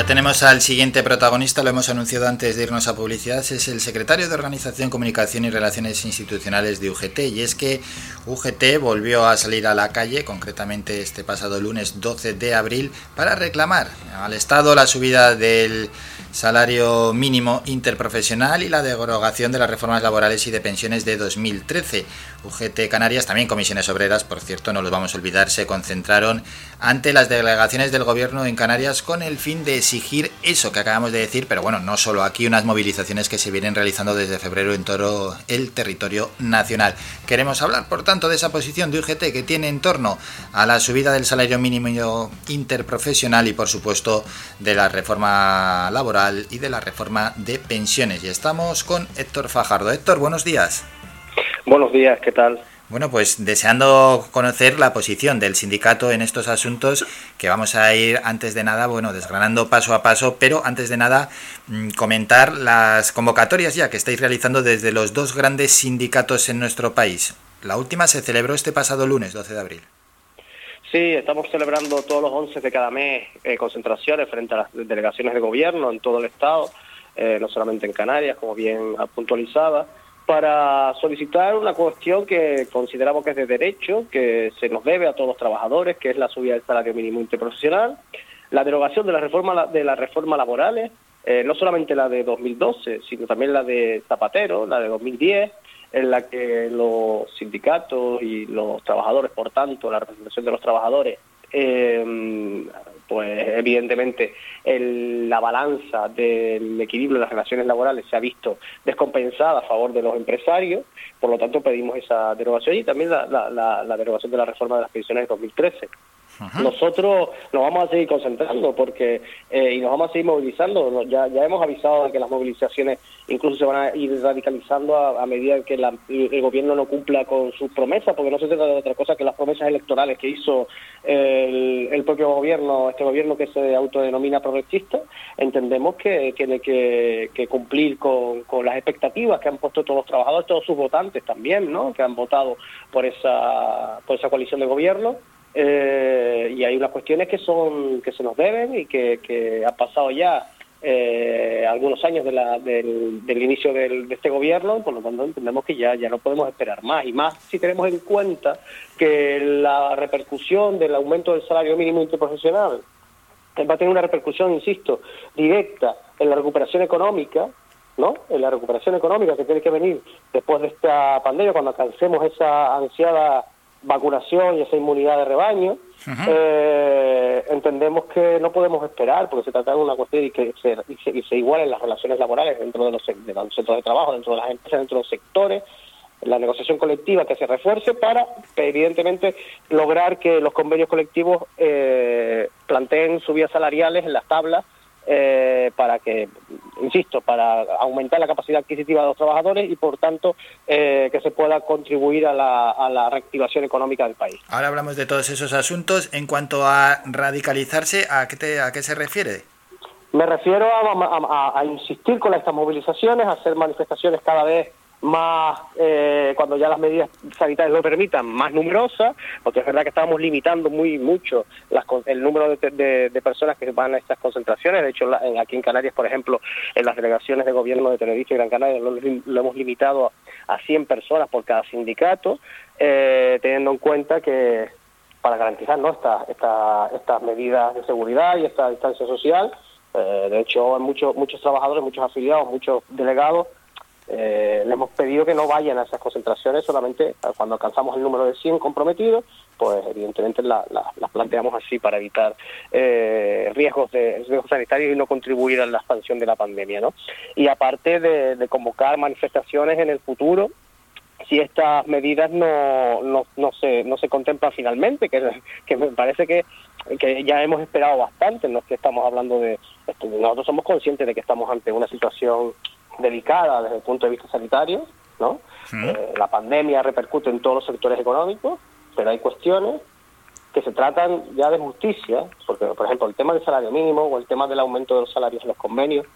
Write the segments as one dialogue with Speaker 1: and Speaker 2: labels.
Speaker 1: Ya tenemos al siguiente protagonista, lo hemos anunciado antes de irnos a publicidad, es el secretario de Organización, Comunicación y Relaciones Institucionales de UGT. Y es que UGT volvió a salir a la calle, concretamente este pasado lunes 12 de abril, para reclamar al Estado la subida del salario mínimo interprofesional y la derogación de las reformas laborales y de pensiones de 2013. UGT Canarias, también comisiones obreras, por cierto, no los vamos a olvidar, se concentraron ante las delegaciones del gobierno en Canarias con el fin de exigir eso que acabamos de decir, pero bueno, no solo aquí, unas movilizaciones que se vienen realizando desde febrero en todo el territorio nacional. Queremos hablar, por tanto, de esa posición de UGT que tiene en torno a la subida del salario mínimo interprofesional y, por supuesto, de la reforma laboral y de la reforma de pensiones. Y estamos con Héctor Fajardo. Héctor, buenos días.
Speaker 2: Buenos días, ¿qué tal?
Speaker 1: Bueno, pues deseando conocer la posición del sindicato en estos asuntos, que vamos a ir antes de nada, bueno, desgranando paso a paso, pero antes de nada mm, comentar las convocatorias ya que estáis realizando desde los dos grandes sindicatos en nuestro país. La última se celebró este pasado lunes, 12 de abril.
Speaker 2: Sí, estamos celebrando todos los 11 de cada mes eh, concentraciones frente a las delegaciones de gobierno en todo el Estado, eh, no solamente en Canarias, como bien puntualizaba para solicitar una cuestión que consideramos que es de derecho, que se nos debe a todos los trabajadores, que es la subida del salario mínimo interprofesional, la derogación de la reforma de las reformas laborales, eh, no solamente la de 2012, sino también la de Zapatero, la de 2010, en la que los sindicatos y los trabajadores, por tanto, la representación de los trabajadores, eh, pues evidentemente la balanza del equilibrio de las relaciones laborales se ha visto descompensada a favor de los empresarios, por lo tanto pedimos esa derogación y también la, la derogación de la reforma de las pensiones de 2013. Nosotros nos vamos a seguir concentrando porque eh, y nos vamos a seguir movilizando. Ya, ya hemos avisado de que las movilizaciones incluso se van a ir radicalizando a, medida que el gobierno no cumpla con sus promesas, porque no se trata de otra cosa que las promesas electorales que hizo el, propio gobierno, este gobierno que se autodenomina progresista. Entendemos que tiene que, cumplir con, con, las expectativas que han puesto todos los trabajadores, todos sus votantes también, ¿no? que han votado por esa, por esa coalición de gobierno eh, y hay unas cuestiones que son que se nos deben y que, que han pasado ya eh, algunos años de la, del, inicio de este gobierno, por lo tanto entendemos que ya, ya no podemos esperar más, y más si tenemos en cuenta que la repercusión del aumento del salario mínimo interprofesional va a tener una repercusión, insisto, directa en la recuperación económica, ¿no? En la recuperación económica que tiene que venir después de esta pandemia, cuando alcancemos esa ansiada vacunación y esa inmunidad de rebaño, eh, entendemos que no podemos esperar, porque se trata de una cuestión y que se, y se, igualen las relaciones laborales dentro de los, centros de trabajo, dentro de las empresas, dentro de los sectores, la negociación colectiva que se refuerce para, evidentemente, lograr que los convenios colectivos eh, planteen subidas salariales en las tablas eh, para que, insisto, para aumentar la capacidad adquisitiva de los trabajadores y, por tanto, eh, que se pueda contribuir a la, reactivación económica del país.
Speaker 1: Ahora hablamos de todos esos asuntos. En cuanto a radicalizarse, ¿a qué, a qué se refiere?
Speaker 2: Me refiero a, a insistir con estas movilizaciones, a hacer manifestaciones cada vez más, eh, cuando ya las medidas sanitarias lo permitan, más numerosas, porque es verdad que estamos limitando muy mucho el número de, personas que van a estas concentraciones. De hecho, aquí en Canarias, por ejemplo, en las delegaciones de gobierno de Tenerife y Gran Canaria lo, hemos limitado a, 100 personas por cada sindicato, eh, teniendo en cuenta que para garantizar ¿no? estas medidas de seguridad y esta distancia social, eh, de hecho, hay muchos, muchos trabajadores, muchos afiliados, muchos delegados eh, le hemos pedido que no vayan a esas concentraciones solamente cuando alcanzamos el número de 100 comprometidos, pues evidentemente las planteamos así para evitar eh, riesgos, de, riesgos sanitarios y no contribuir a la expansión de la pandemia. ¿no? Y aparte de, convocar manifestaciones en el futuro, si estas medidas no, no, no, se, no se contemplan finalmente, que, que me parece que, que ya hemos esperado bastante, no es que estamos hablando de... Nosotros somos conscientes de que estamos ante una situación delicada desde el punto de vista sanitario, ¿no? Eh, la pandemia repercute en todos los sectores económicos, pero hay cuestiones que se tratan ya de justicia, porque por ejemplo el tema del salario mínimo o el tema del aumento de los salarios en los convenios,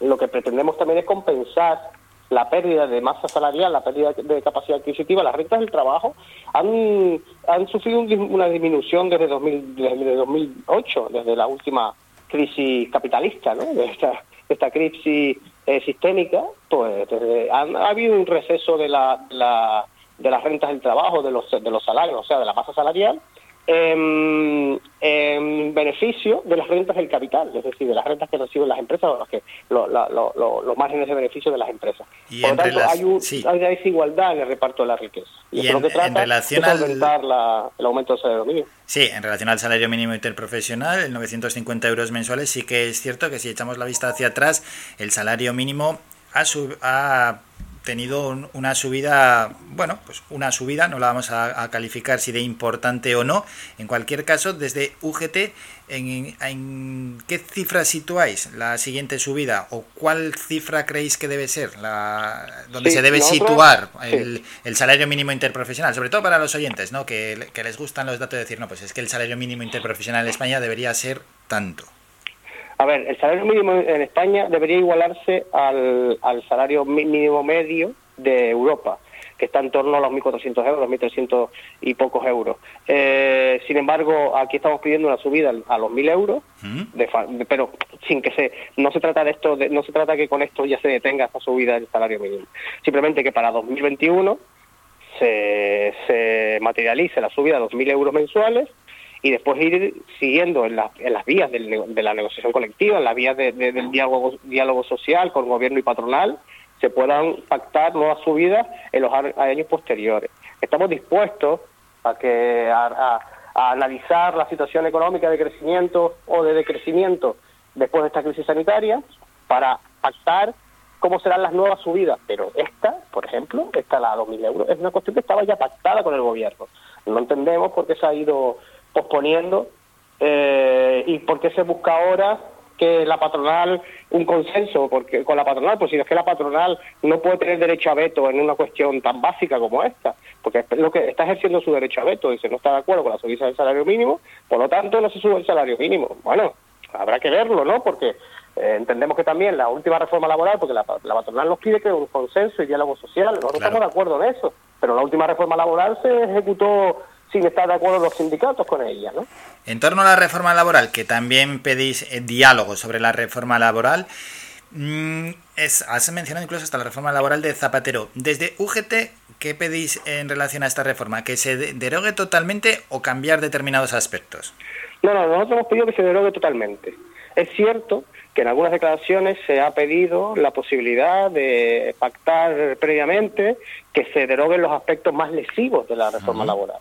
Speaker 2: lo que pretendemos también es compensar la pérdida de masa salarial, la pérdida de capacidad adquisitiva, las rentas del trabajo han, han sufrido una disminución desde, 2000, desde 2008, desde la última crisis capitalista, ¿no? de esta, esta crisis eh, sistémica, pues ha, habido un receso de, la, la, de las rentas del trabajo, de los, de los salarios, o sea, de la masa salarial, en, beneficio de las rentas del capital, es decir, de las rentas que reciben las empresas o los, que, los márgenes de beneficio de las empresas. Por lo tanto, hay, una desigualdad en el reparto de la riqueza.
Speaker 1: Y, en, relación
Speaker 2: al... el aumento del salario mínimo.
Speaker 1: Sí, en relación al salario mínimo interprofesional, el 950 euros mensuales, sí que es cierto que si echamos la vista hacia atrás, el salario mínimo ha, sub, ha tenido una subida, bueno, pues una subida, no la vamos a, calificar si de importante o no. En cualquier caso, desde UGT, ¿en, qué cifra situáis la siguiente subida? ¿O cuál cifra creéis que debe ser? La, donde se debe situar el, salario mínimo interprofesional, sobre todo para los oyentes, ¿no? Que, que les gustan los datos de decir, no, pues es que el salario mínimo interprofesional en España debería ser tanto.
Speaker 2: A ver, el salario mínimo en España debería igualarse al, salario mínimo medio de Europa, que está en torno a los 1.400 euros, 1.300 y pocos euros. Eh, sin embargo, aquí estamos pidiendo una subida a los 1.000 euros, pero sin que se no se trata de esto, no se trata que con esto ya se detenga esta subida del salario mínimo. Simplemente que para 2021 se, se materialice la subida a 2.000 euros mensuales y después ir siguiendo en, las vías de la negociación colectiva, en las vías del diálogo, diálogo social con gobierno y patronal, se puedan pactar nuevas subidas en los años posteriores. Estamos dispuestos a que a, analizar la situación económica de crecimiento o de decrecimiento después de esta crisis sanitaria para pactar cómo serán las nuevas subidas. Pero esta, por ejemplo, esta la 2.000 euros, es una cuestión que estaba ya pactada con el gobierno. No entendemos por qué se ha ido posponiendo eh, y por qué se busca ahora que la patronal un consenso porque con la patronal pues si es que la patronal no puede tener derecho a veto en una cuestión tan básica como esta porque lo que está ejerciendo su derecho a veto y si no está de acuerdo con la subida del salario mínimo por lo tanto no se sube el salario mínimo. Bueno habrá que verlo no porque eh, entendemos que también la última reforma laboral porque la, patronal nos pide que un consenso y diálogo social nosotros estamos de acuerdo en eso pero la última reforma laboral se ejecutó sin estar de acuerdo los sindicatos con ella. ¿no?
Speaker 1: En torno a la reforma laboral, que también pedís eh, diálogo sobre la reforma laboral, mm, es, has mencionado incluso hasta la reforma laboral de Zapatero. Desde UGT, ¿qué pedís en relación a esta reforma? ¿Que se derogue totalmente o cambiar determinados aspectos?
Speaker 2: No, no, nosotros hemos pedido que se derogue totalmente. Es cierto que en algunas declaraciones se ha pedido la posibilidad de pactar previamente que se deroguen los aspectos más lesivos de la reforma laboral.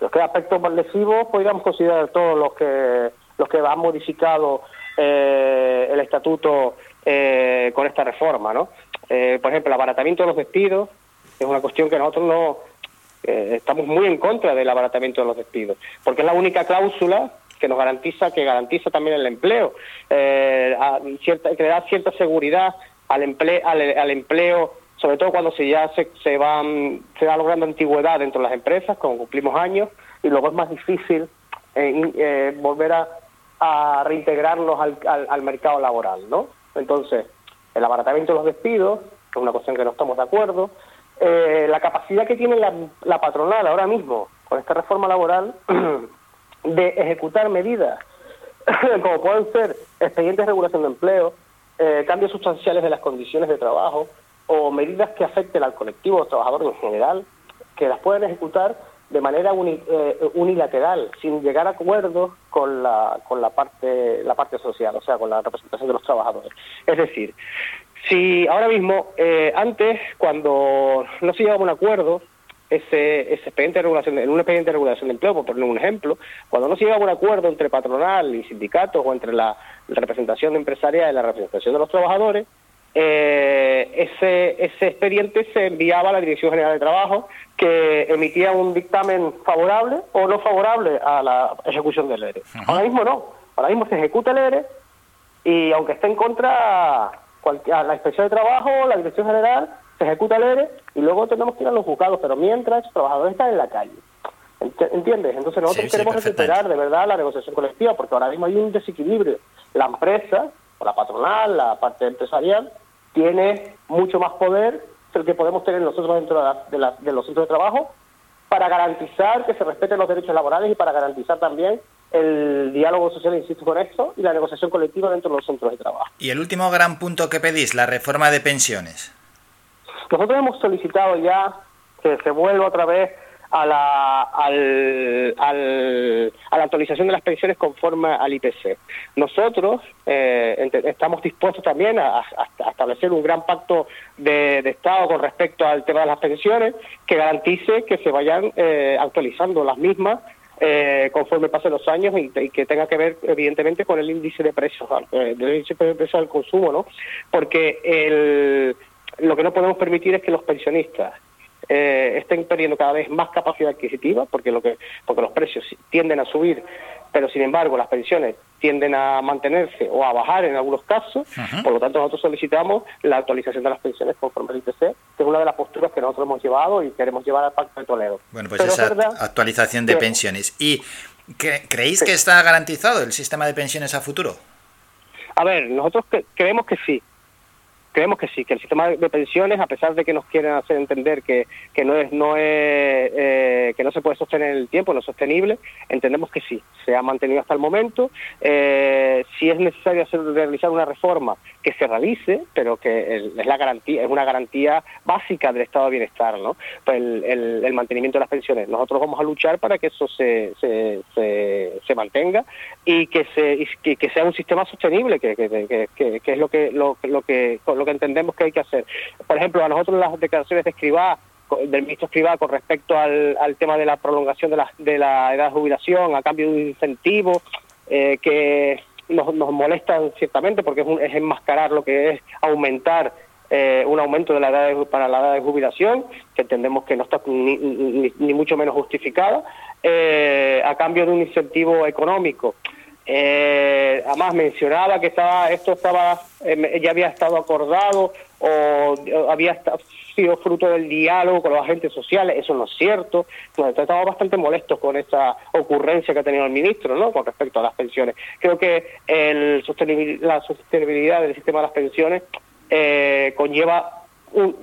Speaker 2: Los que aspectos lesivos podríamos considerar todos los que los que han modificado eh, el estatuto eh, con esta reforma, ¿no? Eh, por ejemplo, el abaratamiento de los despidos es una cuestión que nosotros no estamos muy en contra del abaratamiento de los despidos, porque es la única cláusula que nos garantiza que garantiza también el empleo, cierta, que le da cierta seguridad al empleo al empleo sobre todo cuando se ya se, se, van, se va logrando antigüedad dentro de las empresas, cuando cumplimos años, y luego es más difícil eh, eh, volver a, reintegrarlos al, mercado laboral, ¿no? Entonces, el abaratamiento de los despidos, es una cuestión que no estamos de acuerdo, eh, la capacidad que tiene la, la patronal ahora mismo con esta reforma laboral de ejecutar medidas como pueden ser expedientes de regulación de empleo, cambios sustanciales de las condiciones de trabajo, o medidas que afecten al colectivo de trabajadores en general, que las pueden ejecutar de manera eh, unilateral, sin llegar a acuerdos con la, con la parte, la parte social, o sea, con la representación de los trabajadores. Es decir, si ahora mismo, eh, antes, cuando no se llegaba a un acuerdo, ese, ese expediente de regulación, en un expediente de regulación de empleo, por poner un ejemplo, cuando no se llegaba a un acuerdo entre patronal y sindicatos o entre la representación empresarial y la representación de los trabajadores, eh, ese, ese expediente se enviaba a la Dirección General de Trabajo, que emitía un dictamen favorable o no favorable a la ejecución del ERE. Ahora mismo no, ahora mismo se ejecuta el ERE y aunque esté en contra a la inspección de trabajo, la Dirección General, se ejecuta el ERE y luego tenemos que ir a los juzgados, pero mientras los trabajadores están en la calle. ¿Entiendes? Entonces nosotros queremos recuperar de verdad la negociación colectiva porque ahora mismo hay un desequilibrio. La empresa, o la patronal, la parte empresarial, tiene mucho más poder que el que podemos tener nosotros dentro de, los centros de trabajo para garantizar que se respeten los derechos laborales y para garantizar también el diálogo social, insisto con esto, y la negociación colectiva dentro de los centros de trabajo.
Speaker 1: Y el último gran punto que pedís, la reforma de pensiones.
Speaker 2: Nosotros hemos solicitado ya que se vuelva otra vez a la, al, a la actualización de las pensiones conforme al IPC. Nosotros eh, estamos dispuestos también a, establecer un gran pacto de, Estado con respecto al tema de las pensiones que garantice que se vayan eh, actualizando las mismas eh, conforme pasen los años y, que tenga que ver evidentemente con el índice de precios, el índice de precios del consumo, ¿no? Porque el, lo que no podemos permitir es que los pensionistas eh, estén perdiendo cada vez más capacidad adquisitiva, porque, lo que, porque los precios tienden a subir, pero sin embargo las pensiones tienden a mantenerse o a bajar en algunos casos. Por lo tanto, nosotros solicitamos la actualización de las pensiones conforme al IPC, que es una de las posturas que nosotros hemos llevado y queremos llevar al Pacto de Toledo.
Speaker 1: Bueno, pues esa actualización de pensiones. ¿Y creéis que está garantizado el sistema de pensiones a futuro?
Speaker 2: A ver, nosotros creemos que sí creemos que sí, que el sistema de pensiones, a pesar de que nos quieren hacer entender que, que no es, no es, eh, que no se puede sostener en el tiempo, no es sostenible, entendemos que sí, se ha mantenido hasta el momento. Eh, si es necesario hacer, realizar una reforma, que se realice, pero que es la garantía, es una garantía básica del estado de bienestar, ¿no? Pues el, mantenimiento de las pensiones. Nosotros vamos a luchar para que eso se, se, se, mantenga y que se que, sea un sistema sostenible, que, que, que, es lo que lo, lo que que entendemos que hay que hacer. Por ejemplo, a nosotros las declaraciones de Escribá del ministro Escribá con respecto al, al tema de la prolongación de la, de la edad de jubilación a cambio de un incentivo eh, que nos, nos molestan ciertamente porque es, es enmascarar lo que es aumentar eh, un aumento de la edad para la edad de jubilación, que entendemos que no está ni, ni, mucho menos justificada, eh, a cambio de un incentivo económico. Eh, además mencionaba que estaba esto estaba eh, ya había estado acordado o, había sido fruto del diálogo con los agentes sociales. Eso no es cierto. Entonces estamos bastante molestos con esa ocurrencia que ha tenido el ministro no con respecto a las pensiones. Creo que el la sostenibilidad del sistema de las pensiones eh, conlleva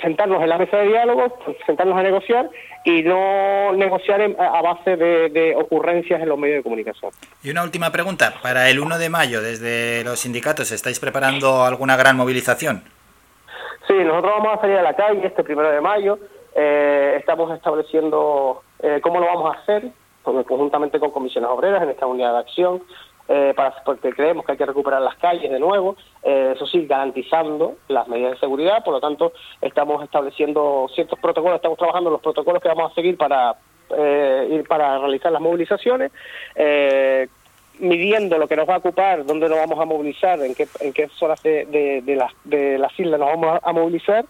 Speaker 2: sentarnos en la mesa de diálogo, sentarnos a negociar y no negociar a base de, ocurrencias en los medios de comunicación.
Speaker 1: Y una última pregunta. Para el 1 de mayo, desde los sindicatos, ¿estáis preparando alguna gran movilización?
Speaker 2: Sí, nosotros vamos a salir a la calle este primero de mayo. Eh, estamos estableciendo eh, cómo lo vamos a hacer, conjuntamente con comisiones obreras en esta unidad de acción. Eh, para, porque creemos que hay que recuperar las calles de nuevo, eh, eso sí, garantizando las medidas de seguridad, por lo tanto, estamos estableciendo ciertos protocolos, estamos trabajando los protocolos que vamos a seguir para, eh, ir para realizar las movilizaciones, midiendo lo que nos va a ocupar, dónde nos vamos a movilizar, en qué, en qué zonas de, de, de, las, de las islas nos vamos a movilizar,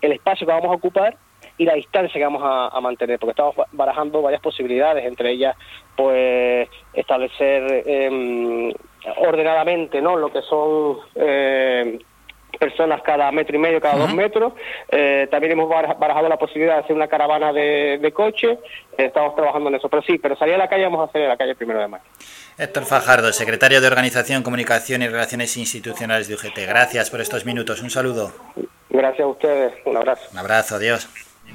Speaker 2: el espacio que vamos a ocupar y la distancia que vamos a, mantener, porque estamos barajando varias posibilidades, entre ellas, pues, establecer eh, ordenadamente, ¿no?, lo que son eh, personas cada metro y medio, cada dos metros. Eh, también hemos barajado la posibilidad de hacer una caravana de, de coche. estamos trabajando en eso. Pero sí, pero salir a la calle vamos a hacer en la calle primero de mayo.
Speaker 1: Héctor Fajardo, secretario de Organización, Comunicación y Relaciones Institucionales de UGT. Gracias por estos minutos. Un saludo.
Speaker 2: Gracias a ustedes. Un abrazo.
Speaker 1: Un abrazo. Adiós.